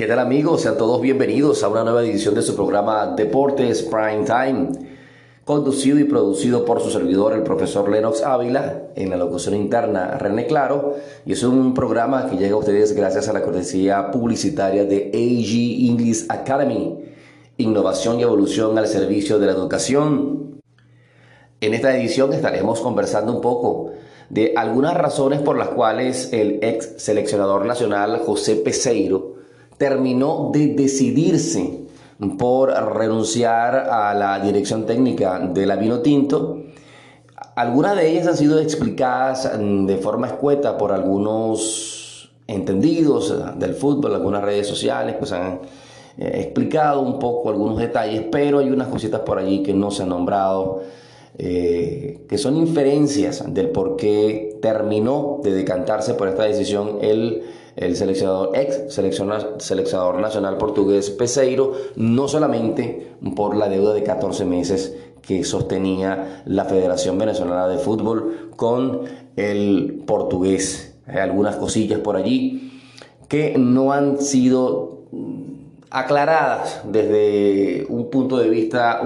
¿Qué tal amigos? Sean todos bienvenidos a una nueva edición de su programa Deportes Prime Time, conducido y producido por su servidor, el profesor Lennox Ávila, en la locución interna René Claro, y es un programa que llega a ustedes gracias a la cortesía publicitaria de AG English Academy, innovación y evolución al servicio de la educación. En esta edición estaremos conversando un poco de algunas razones por las cuales el ex seleccionador nacional José Peseiro terminó de decidirse por renunciar a la dirección técnica de la Vino Tinto. Algunas de ellas han sido explicadas de forma escueta por algunos entendidos del fútbol, algunas redes sociales, pues han eh, explicado un poco algunos detalles, pero hay unas cositas por allí que no se han nombrado, eh, que son inferencias del por qué terminó de decantarse por esta decisión el el seleccionador, ex seleccionador, nacional portugués Peseiro, no solamente por la deuda de 14 meses que sostenía la Federación Venezolana de Fútbol con el portugués. Hay algunas cosillas por allí que no han sido aclaradas desde un punto de vista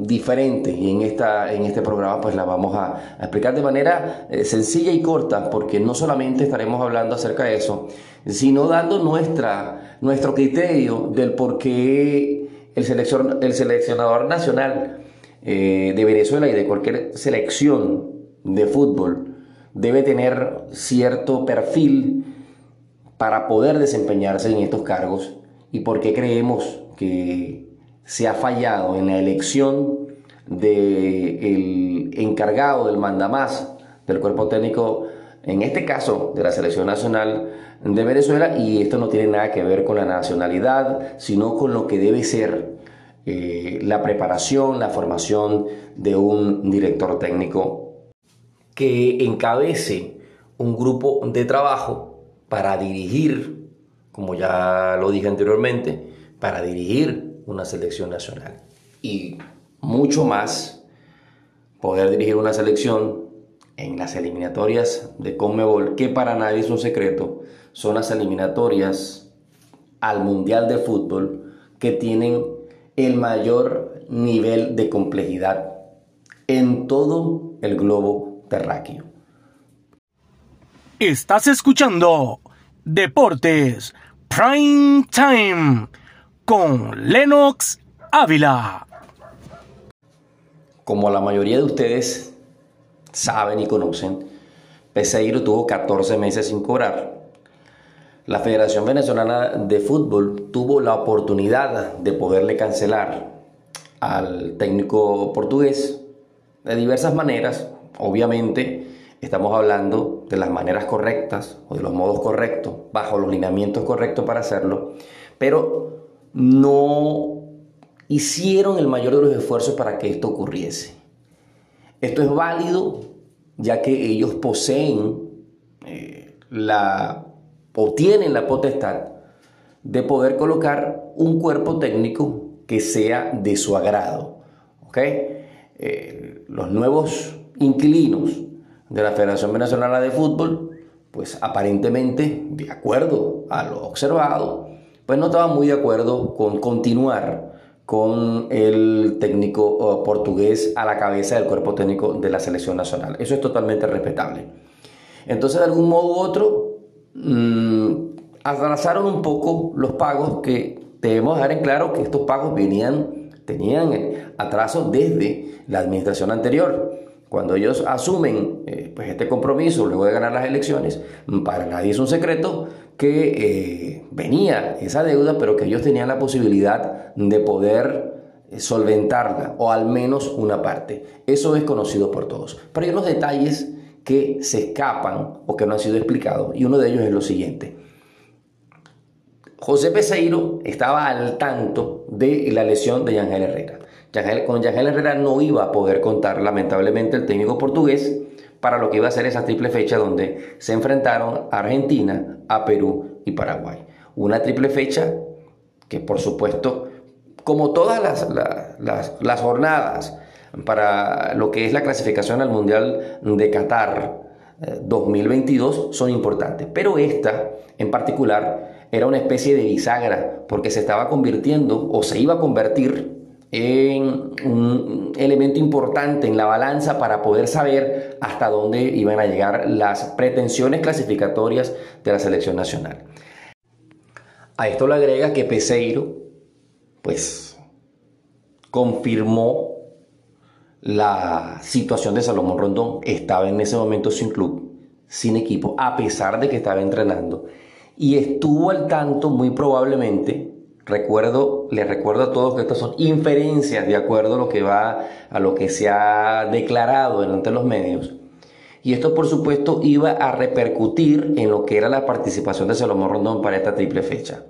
diferente y en, esta, en este programa pues la vamos a, explicar de manera eh, sencilla y corta porque no solamente estaremos hablando acerca de eso, sino dando nuestra, nuestro criterio del por qué el, el seleccionador nacional eh, de Venezuela y de cualquier selección de fútbol debe tener cierto perfil para poder desempeñarse en estos cargos y por qué creemos que se ha fallado en la elección del encargado del mandamás del cuerpo técnico, en este caso de la Selección Nacional de Venezuela, y esto no tiene nada que ver con la nacionalidad, sino con lo que debe ser eh, la preparación, la formación de un director técnico que encabece un grupo de trabajo para dirigir como ya lo dije anteriormente, para dirigir una selección nacional. Y mucho más, poder dirigir una selección en las eliminatorias de Conmebol, que para nadie es un secreto, son las eliminatorias al Mundial de Fútbol que tienen el mayor nivel de complejidad en todo el globo terráqueo. Estás escuchando Deportes Prime Time con Lennox Ávila. Como la mayoría de ustedes saben y conocen, Peseiro tuvo 14 meses sin cobrar. La Federación Venezolana de Fútbol tuvo la oportunidad de poderle cancelar al técnico portugués de diversas maneras. Obviamente, estamos hablando de las maneras correctas o de los modos correctos, bajo los lineamientos correctos para hacerlo, pero no hicieron el mayor de los esfuerzos para que esto ocurriese. Esto es válido ya que ellos poseen eh, la o tienen la potestad de poder colocar un cuerpo técnico que sea de su agrado. Eh, los nuevos inquilinos de la Federación Venezolana de Fútbol, pues aparentemente, de acuerdo a lo observado, pues no estaba muy de acuerdo con continuar con el técnico portugués a la cabeza del cuerpo técnico de la selección nacional. Eso es totalmente respetable. Entonces, de algún modo u otro, mmm, atrasaron un poco los pagos que debemos dejar en claro que estos pagos venían, tenían atraso desde la administración anterior. Cuando ellos asumen eh, pues este compromiso luego de ganar las elecciones, para nadie es un secreto que eh, venía esa deuda, pero que ellos tenían la posibilidad de poder eh, solventarla, o al menos una parte. Eso es conocido por todos. Pero hay unos detalles que se escapan o que no han sido explicados, y uno de ellos es lo siguiente. José Peseiro estaba al tanto de la lesión de Yangel Herrera con Yangel Herrera no iba a poder contar, lamentablemente, el técnico portugués para lo que iba a ser esa triple fecha donde se enfrentaron a Argentina, a Perú y Paraguay. Una triple fecha que, por supuesto, como todas las, jornadas para lo que es la clasificación al Mundial de Qatar 2022 eh, son importantes, pero esta en particular era una especie de bisagra, porque se estaba convirtiendo o se iba a convertir en un elemento importante en la balanza para poder saber hasta dónde iban a llegar las pretensiones clasificatorias de la selección nacional. A esto le agrega que Peseiro, pues, confirmó la situación de Salomón Rondón. Estaba en ese momento sin club, sin equipo, a pesar de que estaba entrenando. Y estuvo al tanto, muy probablemente, recuerdo, les recuerdo a todos que estas son inferencias de acuerdo a lo que va, a lo que se ha declarado delante de los medios. Y esto, por supuesto, iba a repercutir en lo que era la participación de Salomón Rondón para esta triple fecha.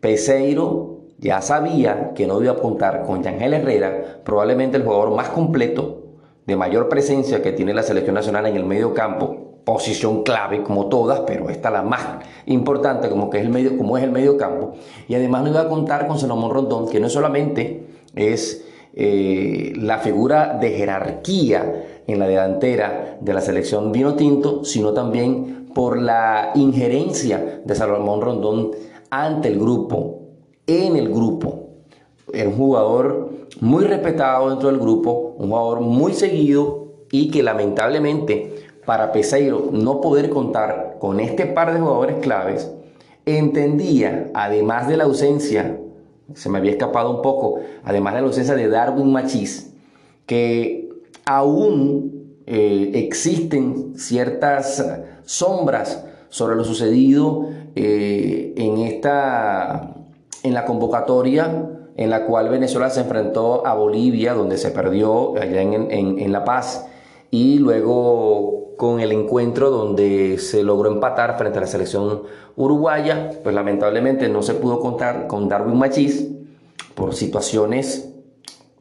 Peseiro ya sabía que no iba a apuntar con Yangel Herrera, probablemente el jugador más completo, de mayor presencia que tiene la selección nacional en el medio campo, posición clave como todas, pero esta la más importante como que es el medio, como es el medio campo. Y además no iba a contar con Salomón Rondón, que no solamente es eh, la figura de jerarquía en la delantera de la selección vino tinto, sino también por la injerencia de Salomón Rondón ante el grupo, en el grupo. Es un jugador muy respetado dentro del grupo, un jugador muy seguido y que lamentablemente para Peseiro no poder contar con este par de jugadores claves, entendía, además de la ausencia, se me había escapado un poco, además de la ausencia de Darwin Machis, que aún eh, existen ciertas sombras sobre lo sucedido eh, en esta en la convocatoria en la cual Venezuela se enfrentó a Bolivia, donde se perdió allá en, en La Paz, y luego con el encuentro donde se logró empatar frente a la selección uruguaya, pues lamentablemente no se pudo contar con Darwin Machís. Por situaciones,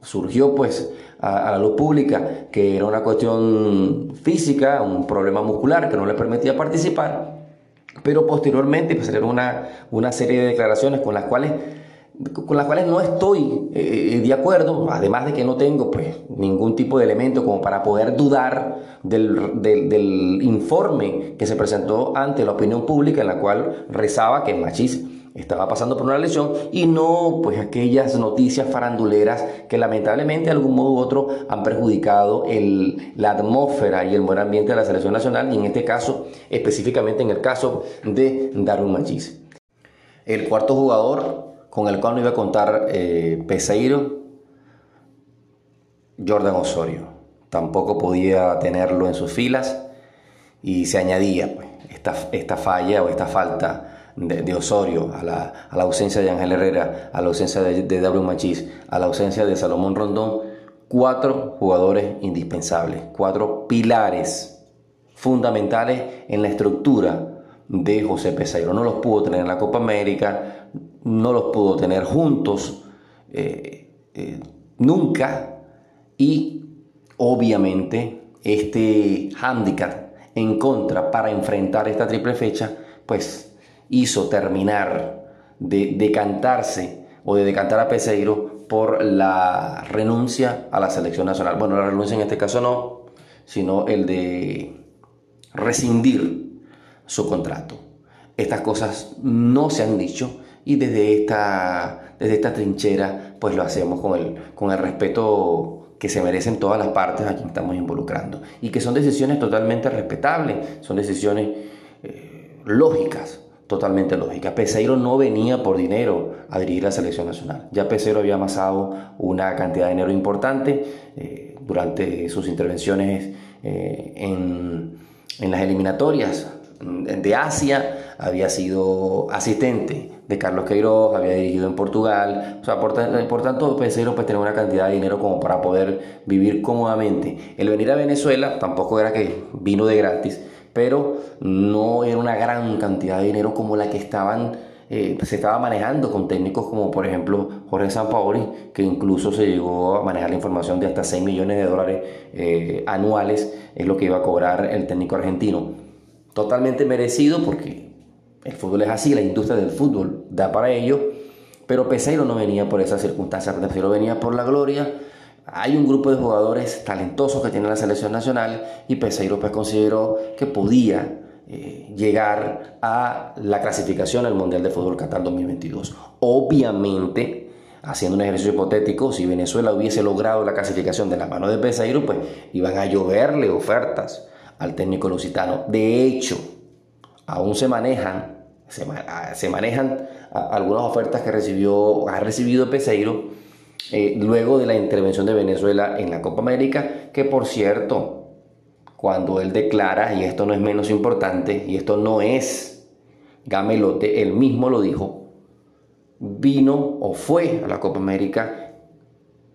surgió pues a, la luz pública que era una cuestión física, un problema muscular que no le permitía participar, pero posteriormente pues, salieron una, una serie de declaraciones con las cuales con las cuales no estoy eh, de acuerdo, además de que no tengo pues, ningún tipo de elemento como para poder dudar del, del, informe que se presentó ante la opinión pública en la cual rezaba que Machis estaba pasando por una lesión y no pues aquellas noticias faranduleras que lamentablemente de algún modo u otro han perjudicado el, la atmósfera y el buen ambiente de la selección nacional y en este caso específicamente en el caso de Darwin Machis. El cuarto jugador con el cual no iba a contar eh, Peseiro, Jordan Osorio. Tampoco podía tenerlo en sus filas y se añadía pues, esta, falla o esta falta de, Osorio, a la, ausencia de Ángel Herrera, a la ausencia de, de Darwin Machís, a la ausencia de Salomón Rondón, cuatro jugadores indispensables, cuatro pilares fundamentales en la estructura de José Peseiro. No los pudo tener en la Copa América, no los pudo tener juntos eh, eh, nunca y obviamente este handicap en contra para enfrentar esta triple fecha, pues hizo terminar de decantarse o de decantar a Peseiro por la renuncia a la selección nacional. Bueno, la renuncia en este caso no, sino el de rescindir su contrato. Estas cosas no se han dicho y desde esta, desde esta trinchera pues lo hacemos con el, con el respeto que se merecen todas las partes a quien estamos involucrando y que son decisiones totalmente respetables, son decisiones eh, lógicas totalmente lógica. Peseiro no venía por dinero a dirigir la selección nacional. Ya Peseiro había amasado una cantidad de dinero importante eh, durante sus intervenciones eh, en, en, las eliminatorias de Asia. Había sido asistente de Carlos Queiroz, había dirigido en Portugal. O sea, por, tanto, Peseiro pues tenía una cantidad de dinero como para poder vivir cómodamente. El venir a Venezuela tampoco era que vino de gratis pero no era una gran cantidad de dinero como la que estaban, eh, se estaba manejando con técnicos como por ejemplo Jorge Sampaoli, que incluso se llegó a manejar la información de hasta 6 millones de dólares eh, anuales, es lo que iba a cobrar el técnico argentino. Totalmente merecido porque el fútbol es así, la industria del fútbol da para ello, pero Peseiro no venía por esa circunstancia, Peseiro venía por la gloria hay un grupo de jugadores talentosos que tiene la selección nacional y Peseiro pues consideró que podía eh, llegar a la clasificación al Mundial de Fútbol Qatar 2022. Obviamente, haciendo un ejercicio hipotético, si Venezuela hubiese logrado la clasificación de la mano de Peseiro, pues iban a lloverle ofertas al técnico lusitano. De hecho, aún se manejan, se, ah, manejan algunas ofertas que recibió, ha recibido Peseiro eh, luego de la intervención de Venezuela en la Copa América, que por cierto, cuando él declara, y esto no es menos importante, y esto no es gamelote, él mismo lo dijo, vino o fue a la Copa América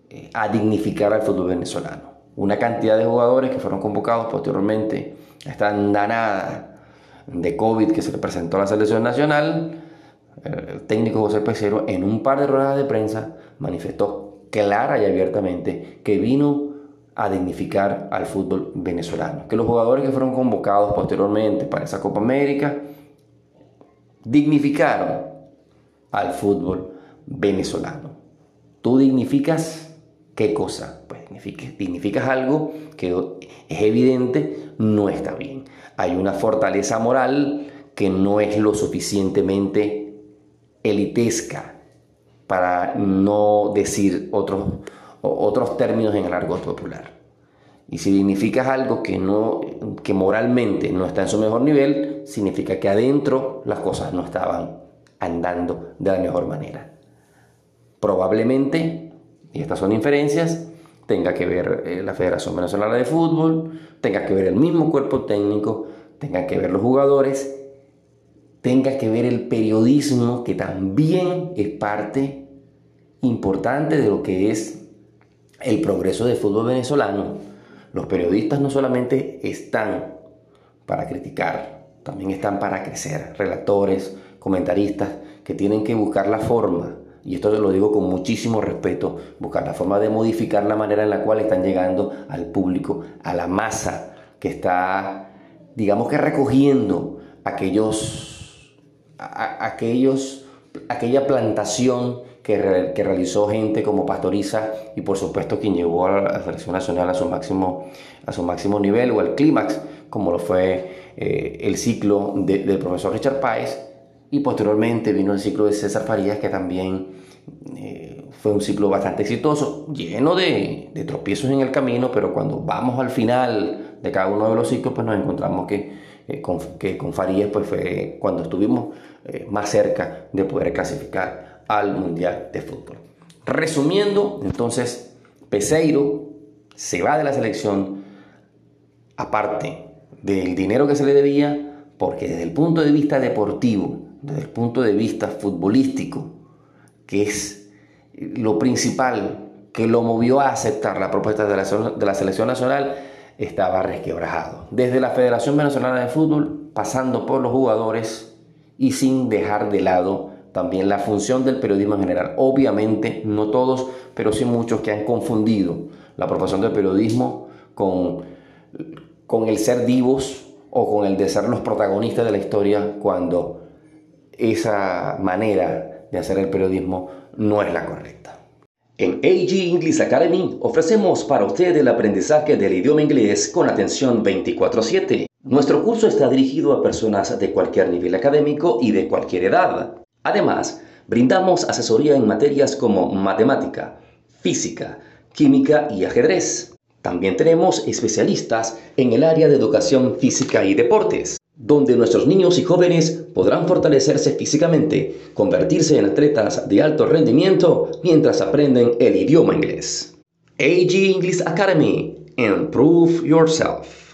eh, a dignificar al fútbol venezolano. Una cantidad de jugadores que fueron convocados posteriormente a esta andanada de COVID que se le presentó a la selección nacional, el técnico José Pecero en un par de ruedas de prensa manifestó clara y abiertamente que vino a dignificar al fútbol venezolano. Que los jugadores que fueron convocados posteriormente para esa Copa América dignificaron al fútbol venezolano. ¿Tú dignificas qué cosa? Pues dignificas, algo que es evidente no está bien. Hay una fortaleza moral que no es lo suficientemente elitesca para no decir otros otros términos en el argot popular. Y si significas algo que, no, que moralmente no está en su mejor nivel, significa que adentro las cosas no estaban andando de la mejor manera. Probablemente, y estas son inferencias, tenga que ver eh, la Federación Venezolana de Fútbol, tenga que ver el mismo cuerpo técnico, tenga que ver los jugadores, tenga que ver el periodismo, que también es parte importante de lo que es el progreso del fútbol venezolano, los periodistas no solamente están para criticar, también están para crecer. Relatores, comentaristas que tienen que buscar la forma, y esto lo digo con muchísimo respeto, buscar la forma de modificar la manera en la cual están llegando al público, a la masa que está, digamos que recogiendo aquellos, aquellos, aquella plantación que, realizó gente como Pastoriza y por supuesto quien llevó a la selección nacional a su máximo, a su máximo nivel o al clímax, como lo fue eh, el ciclo del profesor Richard Páez y posteriormente vino el ciclo de César Farías que también eh, fue un ciclo bastante exitoso, lleno de, tropiezos en el camino, pero cuando vamos al final de cada uno de los ciclos, pues nos encontramos que, eh, con, que con Farías pues fue cuando estuvimos más cerca de poder clasificar al Mundial de Fútbol. Resumiendo, entonces, Peseiro se va de la selección, aparte del dinero que se le debía, porque desde el punto de vista deportivo, desde el punto de vista futbolístico, que es lo principal que lo movió a aceptar la propuesta de la, selección nacional, estaba resquebrajado. Desde la Federación Venezolana de Fútbol, pasando por los jugadores y sin dejar de lado también la función del periodismo en general. Obviamente, no todos, pero sí muchos que han confundido la profesión del periodismo con, con el ser divos o con el de ser los protagonistas de la historia cuando esa manera de hacer el periodismo no es la correcta. En AG English Academy ofrecemos para usted el aprendizaje del idioma inglés con atención 24/7. Nuestro curso está dirigido a personas de cualquier nivel académico y de cualquier edad. Además, brindamos asesoría en materias como matemática, física, química y ajedrez. También tenemos especialistas en el área de educación física y deportes, donde nuestros niños y jóvenes podrán fortalecerse físicamente, convertirse en atletas de alto rendimiento mientras aprenden el idioma inglés. AG English Academy. Improve yourself.